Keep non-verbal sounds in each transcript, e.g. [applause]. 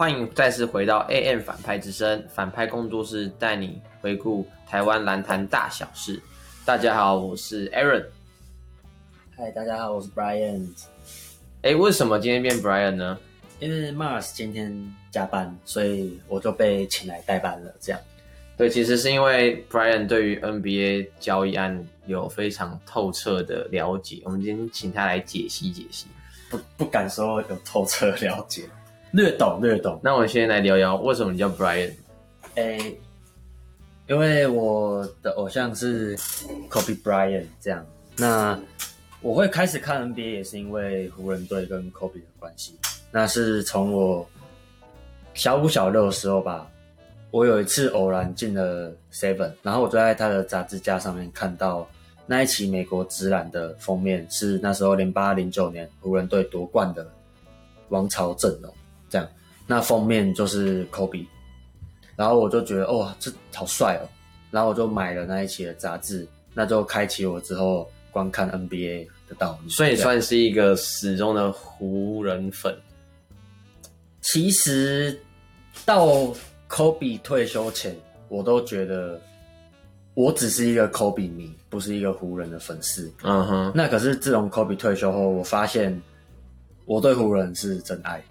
欢迎再次回到 AM 反派之声，反派工作室带你回顾台湾篮坛大小事。大家好，我是 Aaron。嗨，大家好，我是 Brian。哎，为什么今天变 Brian 呢？因为 Mars 今天加班，所以我就被请来代班了。这样，对，其实是因为 Brian 对于 NBA 交易案有非常透彻的了解，我们今天请他来解析解析。不不敢说有透彻了解，略懂略懂。那我先来聊聊，为什么你叫 Brian？A，，因为我的偶像是 Kobe Bryant，这样。那我会开始看 NBA 也是因为湖人队跟 Kobe 的关系。那是从我小五小六的时候吧，我有一次偶然进了 Seven，然后我就在他的杂志架上面看到那一期美国职篮的封面是那时候零八零九年湖人队夺冠的王朝阵容，这样，那封面就是 Kobe，然后我就觉得哦，这好帅哦，然后我就买了那一期的杂志，那就开启我之后观看 NBA 的道路，所以算是一个始终的湖人粉。其实到 Kobe 退休前，我都觉得我只是一个 Kobe 迷，不是一个湖人的粉丝。嗯哼。那可是自从 Kobe 退休后，我发现我对湖人是真爱。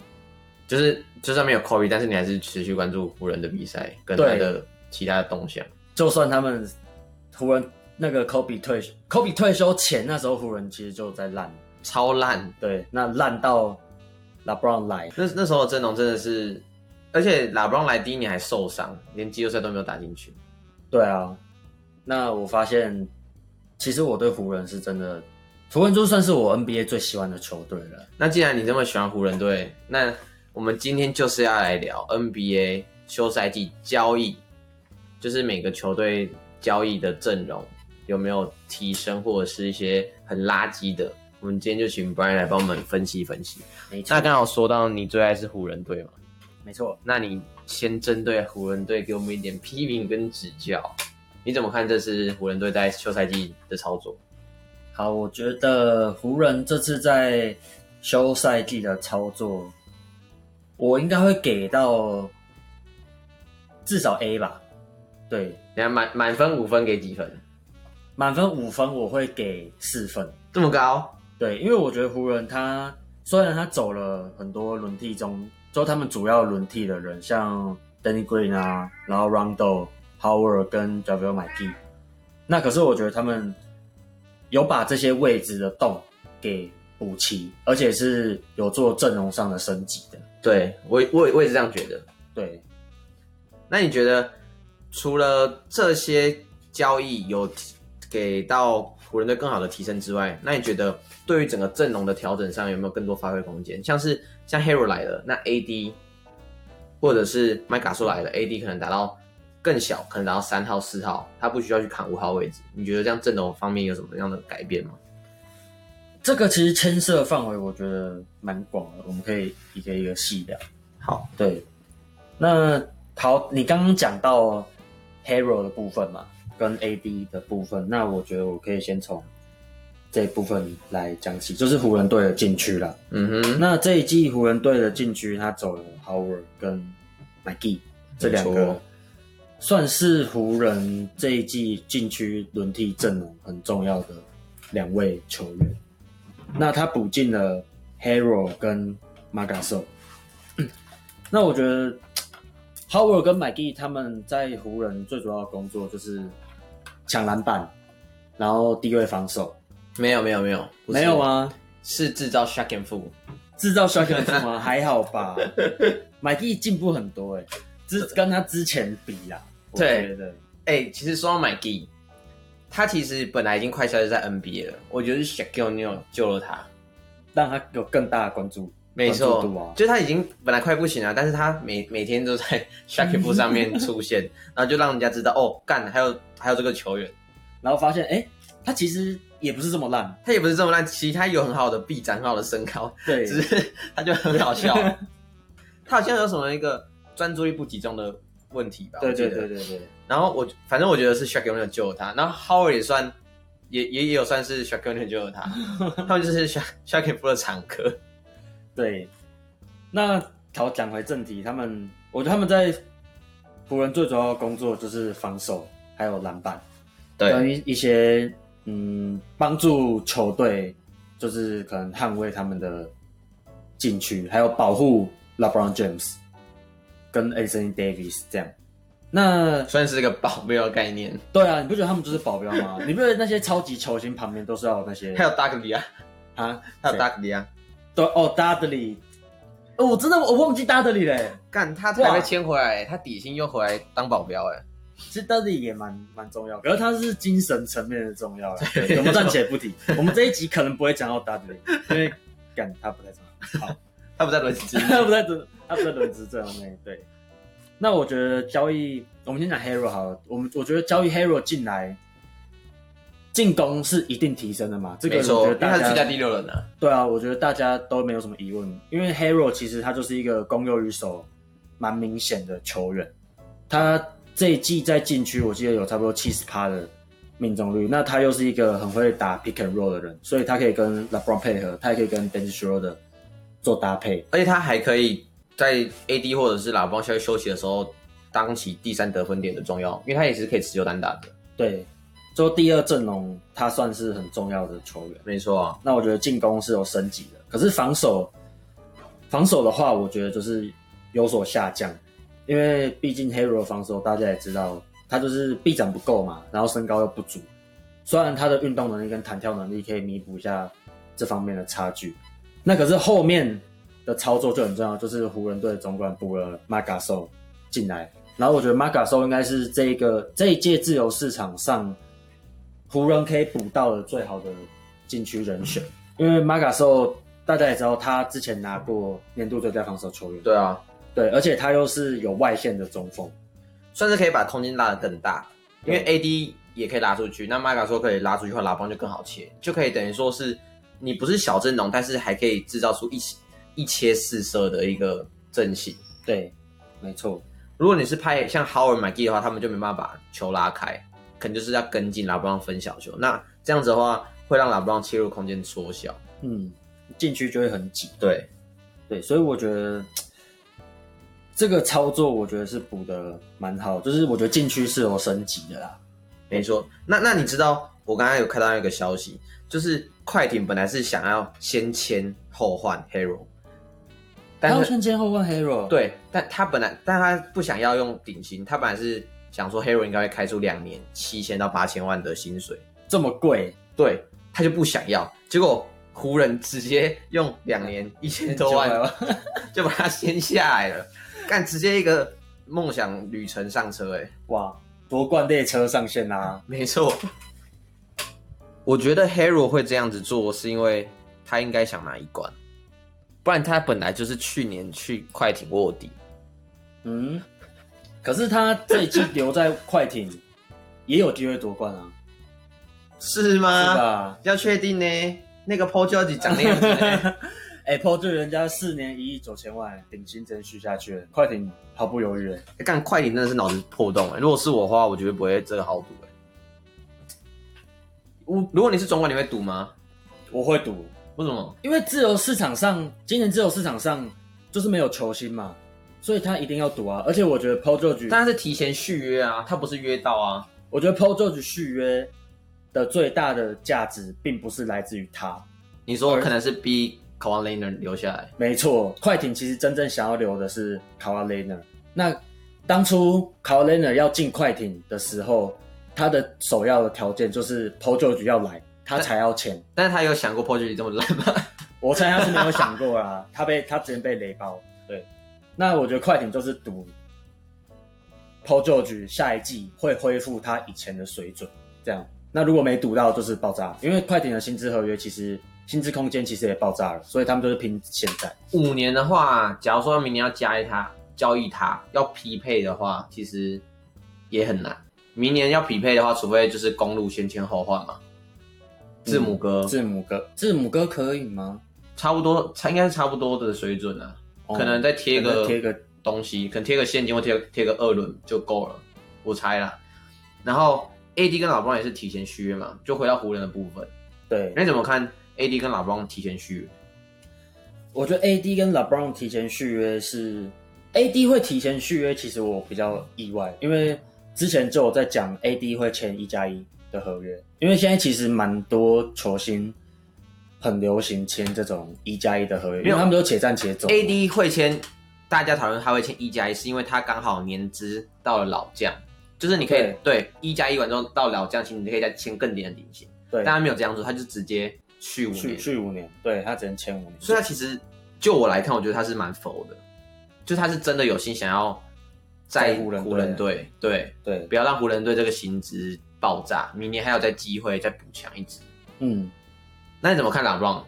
就是就算没有 Kobe，但是你还是持续关注湖人的比赛跟他的其他的动向。就算他们湖人那个 Kobe 退 Kobe 退休前，那时候湖人其实就在烂，超烂。对，那烂到。拉布朗来，那那时候的阵容真的是，而且拉布朗来第一年还受伤，连季后赛都没有打进去。对啊，那我发现，其实我对湖人是真的，湖人就算是我 NBA 最喜欢的球队了。那既然你这么喜欢湖人队，那我们今天就是要来聊 NBA 休赛季交易，就是每个球队交易的阵容有没有提升，或者是一些很垃圾的。我们今天就请 Brian 来帮我们分析分析。那刚好说到你最爱是湖人队嘛？没错。那你先针对湖人队给我们一点批评跟指教。你怎么看这次湖人队在休赛季的操作？好，我觉得湖人这次在休赛季的操作，我应该会给到至少 A 吧。对，你看满满分五分给几分？满分五分我会给四分，这么高？对，因为我觉得湖人他虽然他走了很多轮替中，就他们主要轮替的人，像 Danny Green 啊，然后 Rondo、Howard 跟 McGee，那可是我觉得他们有把这些位置的洞给补齐，而且是有做阵容上的升级的。对我，我我也是这样觉得。对，那你觉得除了这些交易有给到？湖人队更好的提升之外，那你觉得对于整个阵容的调整上有没有更多发挥空间？像是像 Hero 来了，那 AD 或者是麦卡索来了，AD 可能达到更小，可能达到三号、四号，他不需要去砍五号位置。你觉得这样阵容方面有什么样的改变吗？这个其实牵涉范围我觉得蛮广的，我们可以一个一个细聊。好，对，那好，你刚刚讲到 Hero 的部分嘛？跟 AD 的部分，那我觉得我可以先从这一部分来讲起，就是湖人队的禁区了。嗯哼，那这一季湖人队的禁区，他走了 Howard 跟 McGee 这两个，算是湖人这一季禁区轮替阵容很重要的两位球员。那他补进了 Hero 跟 m a g a s o 那我觉得 Howard 跟 McGee 他们在湖人最主要的工作就是。抢篮板，然后低位防守，没有没有没有没有吗？是制造 shot and fool，制造 shot and fool 吗？[laughs] 还好吧，麦蒂进步很多哎，之跟他之前比啦，对对，哎，其实说到麦蒂，他其实本来已经快消失在 NBA 了，我觉得是 Shaquille O'Neal 救了他，让他有更大的关注。没错，就他已经本来快不行了，但是他每每天都在 [laughs] Shaquille 上面出现，[laughs] 然后就让人家知道哦，干还有还有这个球员，然后发现哎，他其实也不是这么烂，他也不是这么烂，其实他有很好的臂展，很好的身高，对，[laughs] 只是他就很好笑，他好像有什么一个专注力不集中的问题吧？对对对对对。然后我反正我觉得是 Shaquille 救了他，然后 Howard 也算也也也有算是 Shaquille 救了他，[laughs] 他们就是 Shaquille [laughs] 的常客。对，那好讲回正题，他们我觉得他们在湖人最主要的工作就是防守，还有篮板，对，跟一一些嗯帮助球队，就是可能捍卫他们的禁区，还有保护 LeBron James 跟 Anthony Davis 这样。那算是一个保镖的概念。对啊，你不觉得他们就是保镖吗？[laughs] 你不觉得那些超级球星旁边都是要有那些还有达克利啊，啊？还有谁达克利啊，对哦，Dudley，哦，我真的我忘记 Dudley 嘞。干他才被签回来，他底薪又回来当保镖哎。其实 Dudley 也蛮蛮重要，可是他是精神层面的重要我们暂且不提，我们这一集可能不会讲到 Dudley，因为感他不太重要。好，[laughs] 他不在轮值 [laughs] 他不在轮，他不在轮值阵容内。对，那我觉得交易，我们先讲 Hero 好了。我们我觉得交易 Hero 进来，进攻是一定提升的嘛。这个我觉得大家第六人啊。对啊，我觉得大家都没有什么疑问，因为 Hero 其实他就是一个攻右与手蛮明显的球员。他这一季在禁区，我记得有差不多七十趴的命中率。那他又是一个很会打 pick and roll 的人，所以他可以跟 LeBron 配合，他也可以跟 Dennis Schroeder 做搭配。而且他还可以在 AD 或者是喇叭休休息的时候当起第三得分点的重要，因为他也是可以持久单打的。对，做第二阵容，他算是很重要的球员。没错啊，那我觉得进攻是有升级的，可是防守，防守的话，我觉得就是有所下降，因为毕竟 Hero 防守大家也知道，他就是臂展不够嘛，然后身高又不足。虽然他的运动能力跟弹跳能力可以弥补一下这方面的差距，那可是后面的操作就很重要，就是湖人队总管补了 m a g a s o 进来，然后我觉得 m a g a s o 应该是这一个这一届自由市场上湖人可以补到的最好的禁区人选，因为 m a g a s o 大家也知道，他之前拿过年度最佳防守球员，对啊，对，而且他又是有外线的中锋，算是可以把空间拉得更大，因为 AD 也可以拉出去，那麦卡说可以拉出去的话，拉邦就更好切，就可以等于说是你不是小阵容，但是还可以制造出一一切四射的一个阵型。对，没错，如果你是派像 Howard、McGee 的话，他们就没办法把球拉开，可能就是要跟进拉布朗分小球。那这样子的话，会让拉布朗切入空间缩小。嗯，禁区就会很挤。对，对，所以我觉得这个操作，我觉得是补的蛮好，就是我觉得禁区是有升级的啦。没错。那那你知道我刚刚有看到一个消息，就是快艇本来是想要先签后换 Hero，但是先签后换 Hero，，对，但他本来但他不想要用顶薪，他本来是想说 Hero 应该会开出两年七千到八千万的薪水，这么贵，对他就不想要，结果湖人直接用两年一千多万 [laughs] 就把他签下来了，干直接一个梦想旅程上车、欸，哎，哇，夺冠列车上线啦、没错。我觉得 Hero 会这样子做，是因为他应该想拿一冠，不然他本来就是去年去快艇卧底。嗯，可是他这一季留在快艇，也有机会夺冠啊，是是吗？吧？要确定呢。那个 Paul George 长那样子呢，[laughs] 哎、p a u l 对人家四年一亿九千万，顶薪真续下去了，快艇毫不犹豫、欸，干快艇真的是脑子破洞哎。如果是我的话，我绝对不会这个好赌哎。我如果你是总管，你会赌吗？我会赌，为什么？因为自由市场上，今年自由市场上就是没有球星嘛，所以他一定要赌啊。而且我觉得 Paul George，但他是提前续约啊，他不是约到啊。我觉得 Paul George 续约的最大的价值，并不是来自于他。你说可能是逼 k a w a l e n a 留下来，没错，快艇其实真正想要留的是卡瓦雷纳。那当初卡瓦雷纳要进快艇的时候，他的首要的条件就是 Paul George 要来，他才要签。但是他有想过 Paul George 这么烂吗？[laughs] 我猜他是没有想过啊，他被他直接被雷包。对，那我觉得快艇就是赌 Paul George 下一季会恢复他以前的水准，这样。那如果没赌到，就是爆炸，因为快艇的薪资合约其实薪资空间其实也爆炸了，所以他们就是拼现在。五年的话，假如说明年要加一他交易他要匹配的话，其实也很难。明年要匹配的话，除非就是公路先签后换嘛。字母哥、字母哥，字母哥可以吗？差不多，差应该是差不多的水准啊。哦可能再贴个可能贴个东西，可能贴个现金或贴贴个二轮就够了，我猜啦。然后 AD 跟老布朗也是提前续约嘛，就回到湖人的部分。对，那你怎么看 AD 跟老布朗提前续约？我觉得 AD 跟 LeBron 提前续约是 AD 会提前续约，其实我比较意外，因为之前就有在讲 AD 会签一加一的合约，因为现在其实蛮多球星很流行签这种一加一的合约，因为他们都且战且走。AD 会签，大家讨论他会签一加一，是因为他刚好年资到了老将，就是你可以对。一加一完之后到老将其实，你可以再签更低的底薪。对，但他没有这样做，他就直接续五续年，续五年，对他只能签五年，所以他其实就我来看，我觉得他是蛮佛的，就他是真的有心想要在在湖人湖人队，对，对，不要让湖人队这个薪资爆炸，明年还有再机会再补强一支。嗯。那你怎么看 [laughs] LeBron？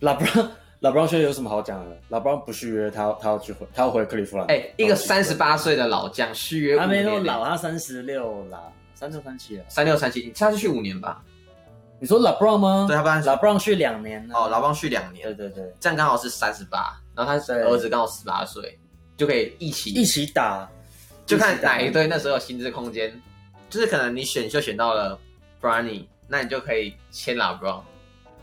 拉布朗，拉布朗现在有什么好讲的？拉布朗不续约，他要他要去回，他要回克利夫兰。哎、一个三十八，八岁的老将续约五他没那么，老，他三十六啦，三六三七了。三六三七，他是续五年吧？你说拉布朗吗？对他不然拉布朗续两年呢。哦，老邦续两年对，对对，这样刚好是三十八，然后他对儿子刚好十八岁，就可以一起一起打，就看哪一队那时候有薪资空间，就是可能你选秀选到了 Brownie，那你就可以签 LeBron，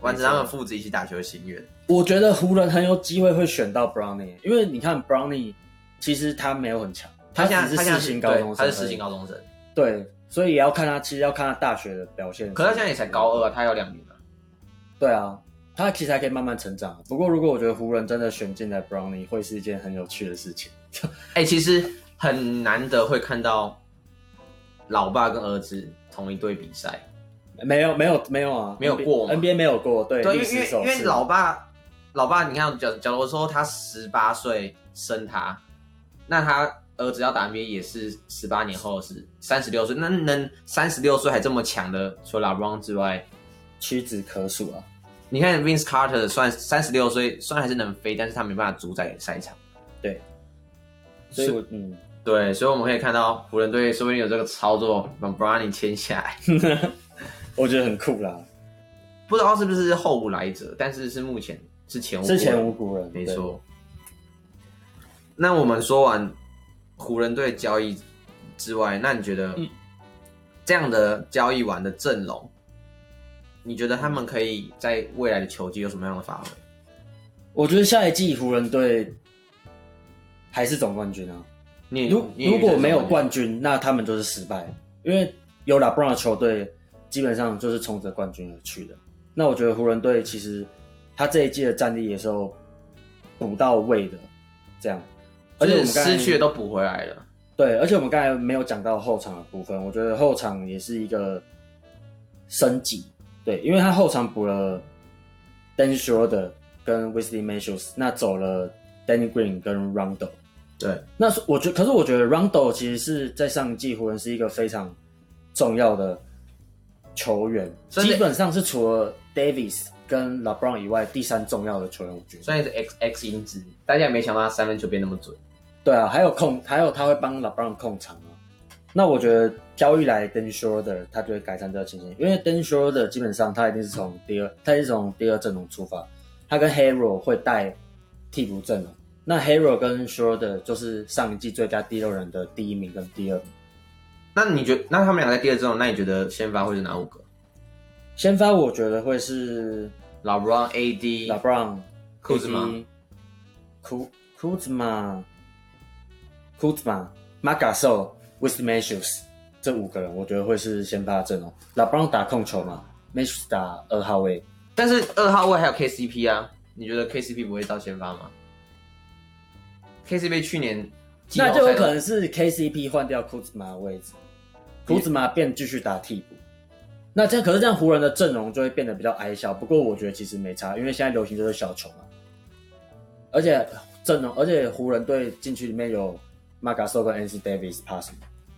完成他们父子一起打球的心愿。我觉得湖人很有机会会选到 Brownie，因为你看 Brownie 其实他没有很强，他现在只是世他现在新高中生，他是四星高中生，对，所以也要看他，其实要看他大学的表现。可他现在也才高二啊，他还有两年啊。对啊，他其实还可以慢慢成长。不过如果我觉得湖人真的选进来 Brownie，会是一件很有趣的事情。[laughs] 哎、其实很难得会看到老爸跟儿子同一队比赛，没有没有没有啊，没有过 NBA 没有过，对，对，因历为因为老爸，老爸，你看，假假如说他十八岁生他，那他儿子要打 NBA 也是十八年后是三十六岁，那能三十六岁还这么强的，除了 LeBron 之外，屈指可数啊。你看 Vince Carter 虽然三十六岁，虽然还是能飞，但是他没办法主宰赛场。对。所以我嗯，对，所以我们可以看到湖人队说不定有这个操作，把 Bronny 签下来，[laughs] 我觉得很酷啦。不知道是不是后无来者，但是是目前是前无之前古人无古人，对没错。那我们说完湖人队交易之外，那你觉得嗯这样的交易完的阵容，你觉得他们可以在未来的球季有什么样的发挥？我觉得下一季湖人队还是总冠军啊。你如如果没有冠军，那他们就是失败，因为有拉布朗的球队基本上就是冲着冠军而去的。那我觉得湖人队其实他这一季的战力也是有补到位的，这样。而且我们刚失去的都补回来了。对，而且我们刚才没有讲到后场的部分，我觉得后场也是一个升级，对，因为他后场补了 Dennis Schroeder 跟 Wesley Matthews，那走了 Danny Green 跟 Rondo，对，那是我觉可是我觉得 Rondo 其实是在上一季湖人是一个非常重要的球员，基本上是除了 Davis 跟 LeBron 以外第三重要的球员，我觉得。虽然是 X X 因子，大家也没想到他三分球变那么准。对啊，还有控，还有他会帮 LeBron 控场啊。那我觉得交易来 d e n Schroeder，他就会改善这个情形，因为 d e n Schroeder 基本上他一定是从第二，他是从第二阵容出发，他跟 Hero 会带替补阵容。那 Hero 跟 Schroeder 就是上一季最佳第六人的第一名跟第二名。那你觉得，那他们俩在第二阵容，那你觉得先发会是哪五个先发我觉得会是？LeBron、AD、LeBron、库兹马 AD 库库兹马、库兹马、马嘎兽、w i s m a t h e w s 这五个人，我觉得会是先发阵容。LeBron 打控球嘛 m a t h e w s 打二号位。但是二号位还有 KCP 啊，你觉得 KCP 不会到先发吗？KCP 去年那就有可能是 KCP 换掉库兹马的位置，库兹马变继续打替补。那这样可是这样湖人的阵容就会变得比较矮小。不过我觉得其实没差，因为现在流行就是小球嘛。而且阵容，而且湖人队禁区里面有 a s o 跟 Anthony Davis pass，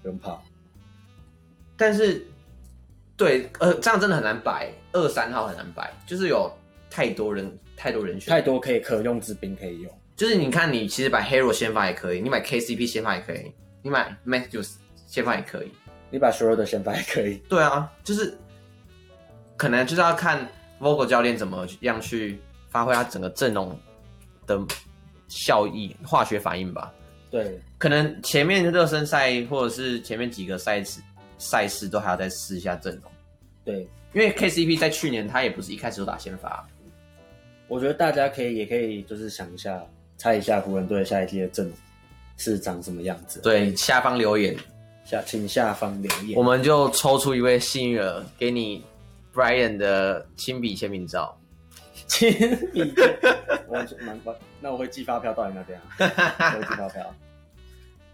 不用怕。但是对，呃，这样真的很难摆，二三号很难摆，就是有太多人太多人选，太多可以可用之兵可以用。就是你看，你其实买 Hero 先发也可以，你买 KCP 先发也可以，你买 Matthews 先发也可以。你把 Schroeder 先发也可以。对啊，就是可能就是要看 Vogel 教练怎么样去发挥他整个阵容的效益、化学反应吧。对，可能前面热身赛或者是前面几个赛事赛事都还要再试一下阵容，对，因为 KCP 在去年他也不是一开始就打先发，我觉得大家可以也可以就是想一下，猜一下湖人队下一季的阵容是长什么样子。对，下方留言，下请下方留言我。们就抽出一位幸运儿，给你 Brian 的亲笔签名照。[laughs] 亲笔，我就蛮关，[laughs] 那我会寄发票到你那边啊，[laughs] 我会寄发票。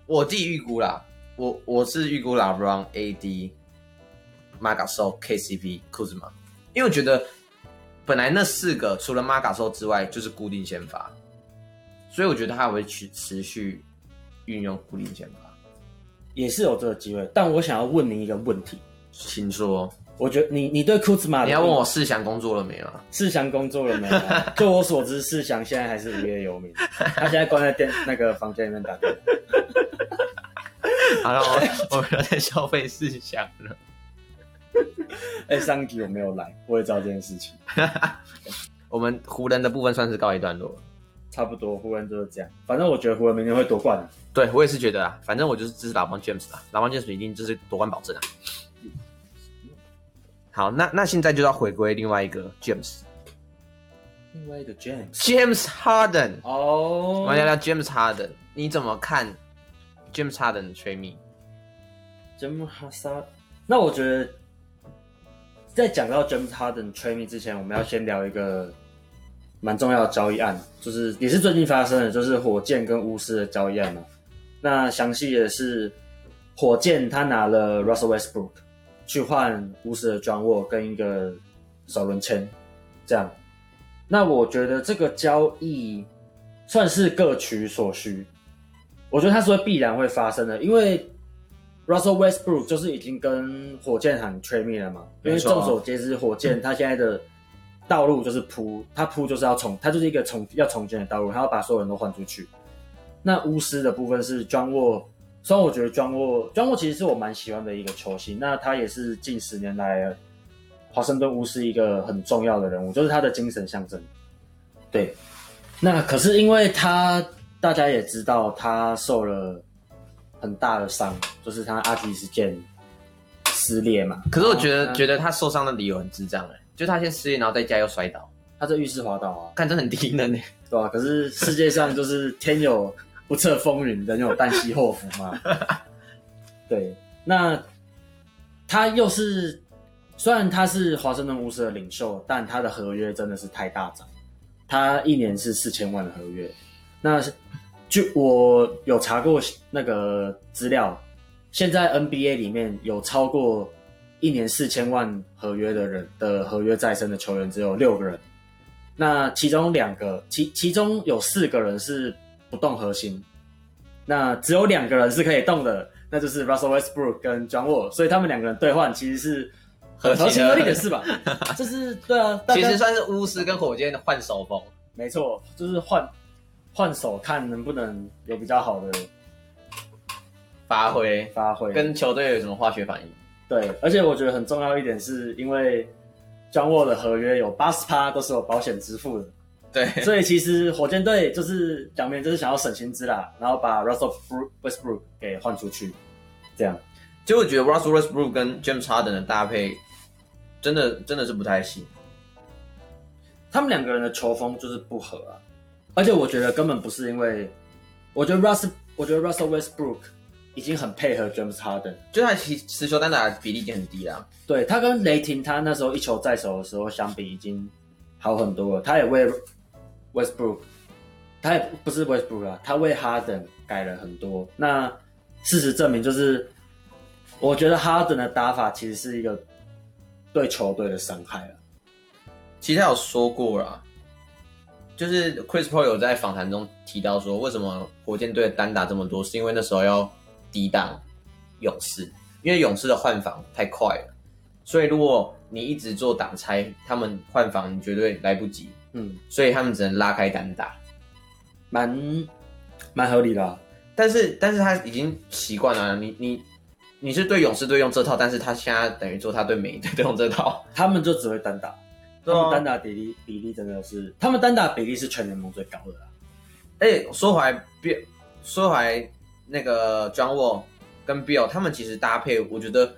我自己预估啦，我我是预估 LeBron、AD、m a g a s o KCP、库兹马，因为我觉得本来那四个除了 m a g a s o 之外就是固定先发，所以我觉得他会去持续运用固定先发。也是有这个机会，但我想要问你一个问题，请说，我觉得你你对库兹马你要问我世祥工作了没有啊？世祥工作了没有啊？[laughs] 就我所知，世祥现在还是无业游民，他现在关在电那个房间里面打电话。[laughs] 好了，我我们要再消费世祥了。[laughs] 哎、上一集我没有来，我也知道这件事情。我们湖人的部分算是告一段落了。差不多，湖人就是这样。反正我觉得湖人明年会夺冠的。对我也是觉得啊，反正我就是支持老邦 James 啦，老邦 James 一定就是夺冠保证啊。好，那那现在就要回归另外一个 James，James 另外一个 James，Harden，哦我们聊聊 James Harden，你怎么看 James Harden 的吹密？詹姆哈萨。那我觉得，在讲到 James Harden trade me 之前，我们要先聊一个蛮重要的交易案，就是也是最近发生的，就是火箭跟巫师的交易案嘛。那详细的是，火箭他拿了 Russell Westbrook 去换巫师的 John Wall 跟一个首轮签，这样。那我觉得这个交易算是各取所需，我觉得它是会必然会发生的，因为 Russell Westbrook 就是已经跟火箭喊 trade me 了嘛，因为众所皆知，火箭他现在的道路就是铺，他铺就是要重，他就是一个重要重建的道路，他要把所有人都换出去。那巫师的部分是 John Wall，虽然我觉得 John Wall John Wall 其实是我蛮喜欢的一个球星，那他也是近十年来华盛顿巫师一个很重要的人物，就是他的精神象征。对，那可是因为他大家也知道他受了很大的伤，就是他阿基里斯腱撕裂嘛。可是我觉得、觉得他受伤的理由很智障哎、就他先失恋，然后在家又摔倒，他在浴室滑倒啊，看真的很低能呢、对吧、可是世界上就是天有不测风云，人有旦夕祸福嘛。[laughs] 对，那他又是虽然他是华盛顿巫师的领袖，但他的合约真的是太大涨，他一年是四千万的合约。那是就我有查过那个资料，现在 NBA 里面有超过一年四千万合约的人的合约在身的球员只有六个人。那其中两个，其其中有四个人是不动核心，那只有两个人是可以动的，那就是 Russell Westbrook 跟 John Wall，所以他们两个人兑换其实是很合情合理的事吧？[laughs] 这是对啊，其实算是巫师跟火箭的换手风。没错，就是换换手看能不能有比较好的发挥发挥。跟球队有什么化学反应？对，而且我觉得很重要一点是因为 John Wall 的合约有八十趴都是有保险支付的。对，所以其实火箭队就是讲明就是想要省薪资啦，然后把 Russell Westbrook 给换出去，这样。其实我觉得 Russell Westbrook 跟 James Harden 的搭配，真的真的是不太行。他们两个人的球风就是不合啊，而且我觉得根本不是因为，我觉得 Russ，我觉得 Russell Westbrook 已经很配合 James Harden，就他其持球单打的比例已经很低啦。对他跟雷霆他那时候一球在手的时候相比已经好很多了，他也为 Westbrook，他也不是 Westbrook 啊，他为 Harden 改了很多。那事实证明，就是我觉得 Harden 的打法其实是一个对球队的伤害啊。其实他有说过啦，就是 Chris Paul 有在访谈中提到说，为什么火箭队单打这么多，是因为那时候要抵挡勇士，因为勇士的换防太快了，所以如果你一直做挡拆，他们换防你绝对来不及，嗯，所以他们只能拉开单打。蛮蛮合理的、啊。但是但是他已经习惯了，你你你是对勇士队用这套，但是他现在等于说他对每一队都用这套，他们就只会单打，他们单打比例比例真的是，他们单打比例是全联盟最高的啦。哎、说回来，Bill，说回来那个 John Wall 跟 Bill 他们其实搭配，我觉得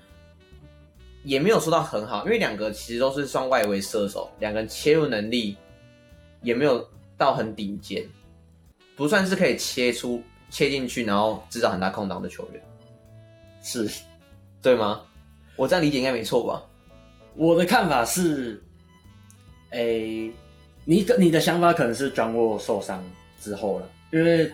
也没有说到很好，因为两个其实都是算外围射手，两个人切入能力也没有到很顶尖，不算是可以切出切进去，然后制造很大空档的球员，是对吗？我这样理解应该没错吧？我的看法是，诶、你的你的想法可能是 John Wall 受伤之后了，因为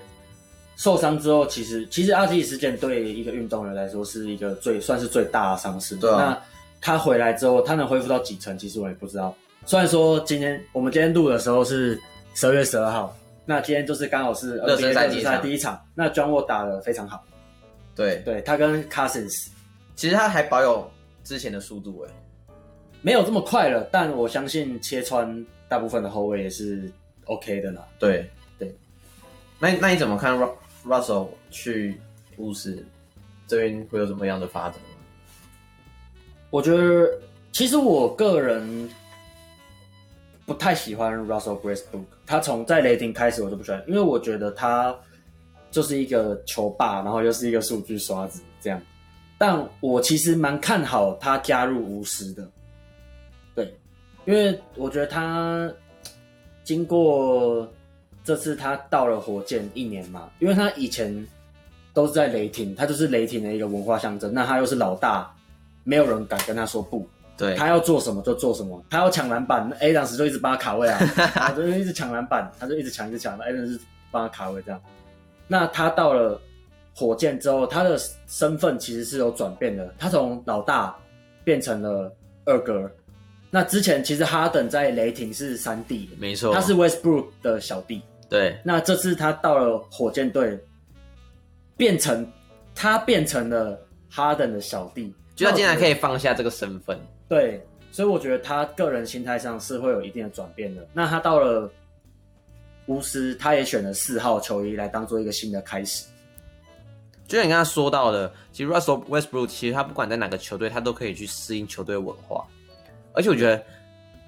受伤之后，其实其实阿基里事件对一个运动员来说是一个最算是最大的伤势。对啊。那他回来之后，他能恢复到几成，其实我也不知道。虽然说今天我们今天录的时候是十二月十二号，那今天就是刚好是热身赛第一场。第一场，那 John Wall 打的非常好，对，对他跟 Cousins 其实他还保有之前的速度哎、没有这么快了，但我相信切穿大部分的后卫也是 OK 的啦。对对，那那你怎么看 Russell 去巫师这边会有什么样的发展？我觉得其实我个人不太喜欢 Russell Westbrook，他从在雷霆开始我就不喜欢，因为我觉得他就是一个球霸，然后又是一个数据刷子这样。但我其实蛮看好他加入巫师的，对，因为我觉得他经过这次他到了火箭一年嘛，因为他以前都是在雷霆，他就是雷霆的一个文化象征，那他又是老大，没有人敢跟他说不，对，他要做什么就做什么，他要抢篮板那，A 当时就一直帮他卡位啊，[laughs] 然后就一直抢篮板，他就一直抢一直抢，那 A 当时帮他卡位这样。那他到了火箭之后，他的身份其实是有转变的，他从老大变成了二哥。那之前其实哈登在雷霆是三弟，没错，他是 Westbrook 的小弟。对那这次他到了火箭队，变成他变成了哈登的小弟，就他竟然可以以放下这个身份，对，所以我觉得他个人心态上是会有一定的转变的。那他到了巫师，他也选了四号球衣来当做一个新的开始。就像你刚刚说到的，其实 Russell Westbrook 其实他不管在哪个球队，他都可以去适应球队文化。而且我觉得，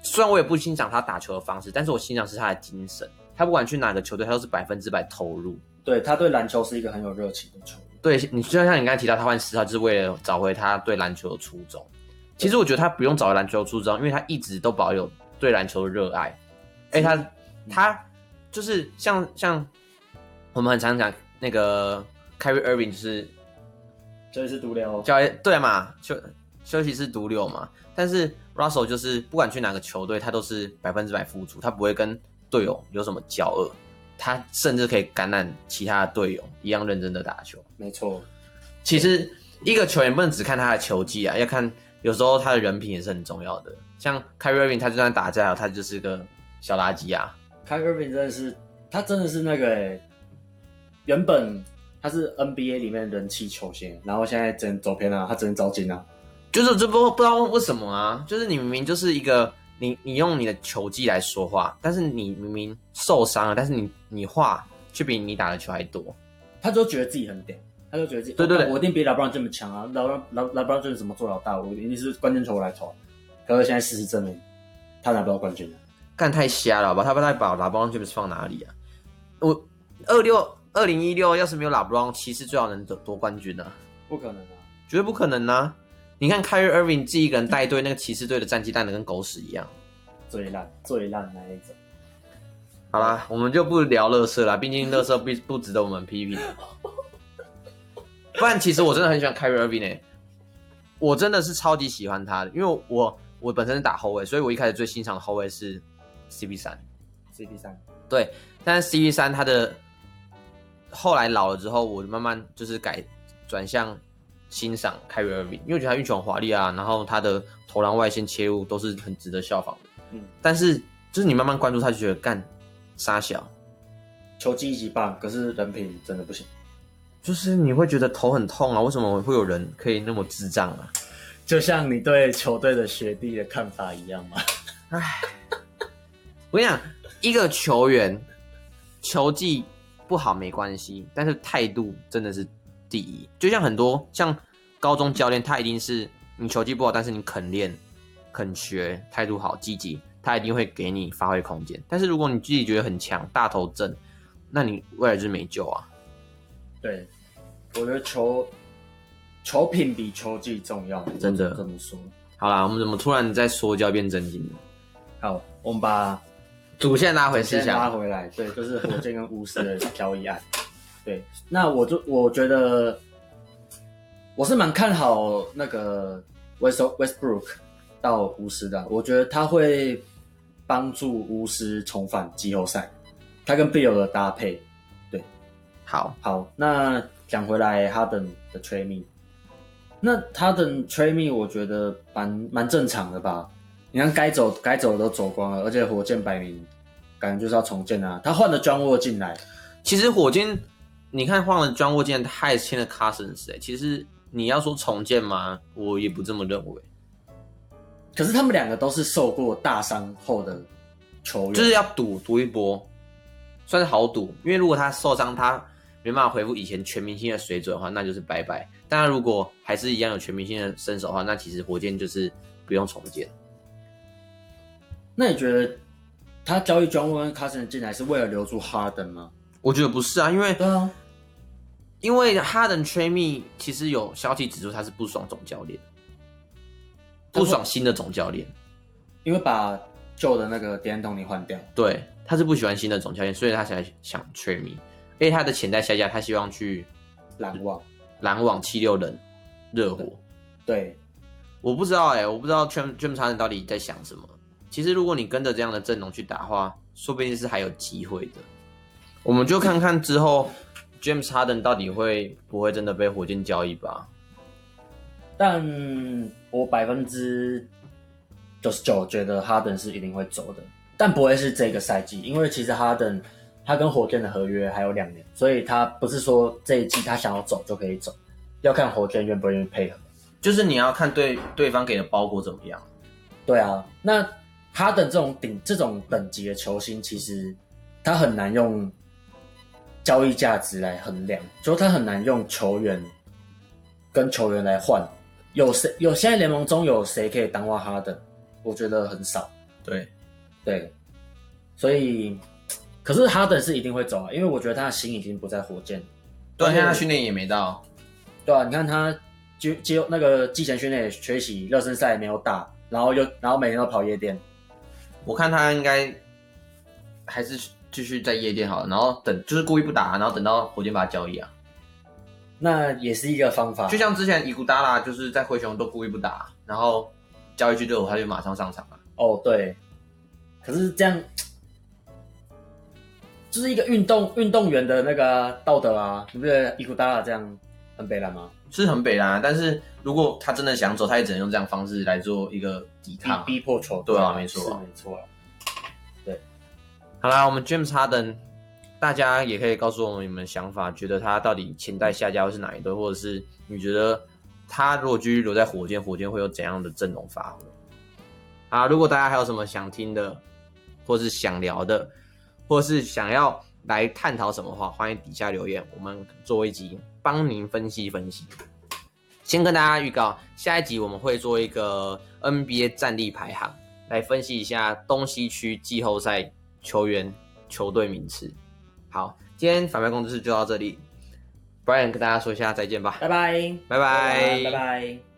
虽然我也不欣赏他打球的方式，但是我欣赏是他的精神。他不管去哪个球队，他都是百分之百投入。对他对篮球是一个很有热情的球员。对你，就像你刚才提到，他换四号就是为了找回他对篮球的初衷。其实我觉得他不用找回篮球的初衷，因为他一直都保有对篮球的热爱。哎，他他就是像像我们很常讲那个 Kyrie Irving 就是这是独流，教练对嘛，休休息是独流嘛。但是 Russell 就是不管去哪个球队，他都是百分之百付出，他不会跟队友有什么骄恶，他甚至可以感染其他的队友，一样认真的打球。没错，其实一个球员不能只看他的球技啊，要看有时候他的人品也是很重要的。像 Kyrie Irving，他就算打架了，他就是个小垃圾啊。凯尔宾真的是，他真的是那个、欸，原本他是 NBA 里面人气球星，然后现在真走偏了，他只能招金啊。就是这不不知道为什么啊，就是你明明就是一个你你用你的球技来说话，但是你明明受伤了，但是你你话却比你打的球还多。他就觉得自己很屌，他就觉得自己对对对哦我一定比拉布朗这么强啊！拉布朗拉拉布朗就是怎么做老大，我一定是关键球我来投。可是现在事实证明，他拿不到冠军了。干太瞎了吧？他不太把拉布朗 James 放哪里啊？我二六二零一六要是没有拉布朗，骑士最好能夺夺冠军呢、啊，不可能啊！绝对不可能啊！你看 Kyrie Irving 自己一个人带队，那个骑士队的战绩烂的跟狗屎一样。最烂最烂那一种。好啦，我们就不聊乐色了，毕竟乐色不 [laughs] 不值得我们批评。不然，其实我真的很喜欢 Kyrie Irving 诶、我真的是超级喜欢他的，因为我我本身是打后卫，所以我一开始最欣赏的后卫是 CP 三。CP 三，对，但是 CP 三他的后来老了之后，我就慢慢就是改转向欣赏 Kyrie Irving，因为我觉得他运球很华丽啊，然后他的投篮外线切入都是很值得效仿的。嗯，但是就是你慢慢关注他，就觉得干傻小，球技一级棒，可是人品真的不行。就是你会觉得头很痛啊，为什么会有人可以那么智障啊？就像你对球队的学弟的看法一样嘛。我跟你讲，一个球员球技不好没关系，但是态度真的是第一。就像很多像高中教练，他一定是你球技不好，但是你肯练、肯学，态度好、积极，他一定会给你发挥空间。但是如果你自己觉得很强、大头阵，那你未来就是没救啊。对，我觉得球球品比球技重要，真的这么说。好啦，我们怎么突然在说教变真经了？好，我们把主线拉回思先拉，回来，对，就是火箭跟巫师的交易案。对，那我就我觉得我是蛮看好那个 West Westbrook 到巫师的，我觉得他会帮助巫师重返季后赛，他跟 Bill 的搭配。对好，好，那讲回来哈登的 t r a d me，那他的 t r a d me 我觉得蛮蛮正常的吧？你看该走该走的都走光了，而且火箭摆明感觉就是要重建啊。他换了 John Wall 进来，其实火箭，你看换了庄沃进来，他还签了 Cousins，哎、其实你要说重建吗？我也不这么认为，可是他们两个都是受过大伤后的球员，就是要赌赌一波，算是好赌。因为如果他受伤，他没办法恢复以前全明星的水准的话，那就是拜拜。但他，如果还是一样有全明星的身手的话，那其实火箭就是不用重建。那你觉得他交易 John Wall 跟 Cousins 进来是为了留住哈登吗？我觉得不是啊，因为对啊，因为哈登 t r a me 其实有消息指出他是不爽总教练，不爽新的总教练。因为把旧的那个 d a n t o n 换掉，对，他是不喜欢新的总教练，所以他才想 trade me。而且他的潜在下家，他希望去篮网，篮网、七六人、热火。对，我不知道哎、我不知道 James James Harden 到底在想什么。其实如果你跟着这样的阵容去打的话，说不定是还有机会的。我们就看看之后 James Harden 到底会不会真的被火箭交易吧。但我百分之九十九觉得哈登是一定会走的，但不会是这个赛季，因为其实哈登他跟火箭的合约还有两年，所以他不是说这一季他想要走就可以走，要看火箭愿不愿意配合。就是你要看对对方给的包裹怎么样。对啊，那哈登这种顶这种等级的球星，其实他很难用交易价值来衡量，就是他很难用球员跟球员来换。有谁有现在联盟中有谁可以当 qua 哈登？我觉得很少。对，对，所以可是哈登是一定会走啊，因为我觉得他的心已经不在火箭。对，现在训练也没到。对啊，你看他就接那个季前训练也缺席，热身赛也没有打，然后又然后每天都跑夜店。我看他应该还是继续在夜店好了，然后等就是故意不打，然后等到火箭把他交易啊。那也是一个方法，就像之前伊古达拉就是在灰熊都故意不打，然后交易去热火他就马上上场了。哦，对。可是这样，[tsk] 就是一个运动运动员的那个道德啊，你不觉得伊古达拉这样很北蓝吗？是很北蓝，但是如果他真的想走，他也只能用这样方式来做一个抵逼抗。逼迫球队对啊没错是没错啊。好啦，我们 James Harden，大家也可以告诉我们你们的想法，觉得他到底潜在下家会是哪一队，或者是你觉得他如果继续留在火箭，火箭会有怎样的阵容发挥？啊，如果大家还有什么想听的，或是想聊的，或是想要来探讨什么话，欢迎底下留言，我们做一集帮您分析分析。先跟大家预告，下一集我们会做一个 NBA 战力排行，来分析一下东西区季后赛球员、球队名次。好，今天反派工作室就到这里，Brian 跟大家说一下再见吧，拜拜，拜拜拜拜。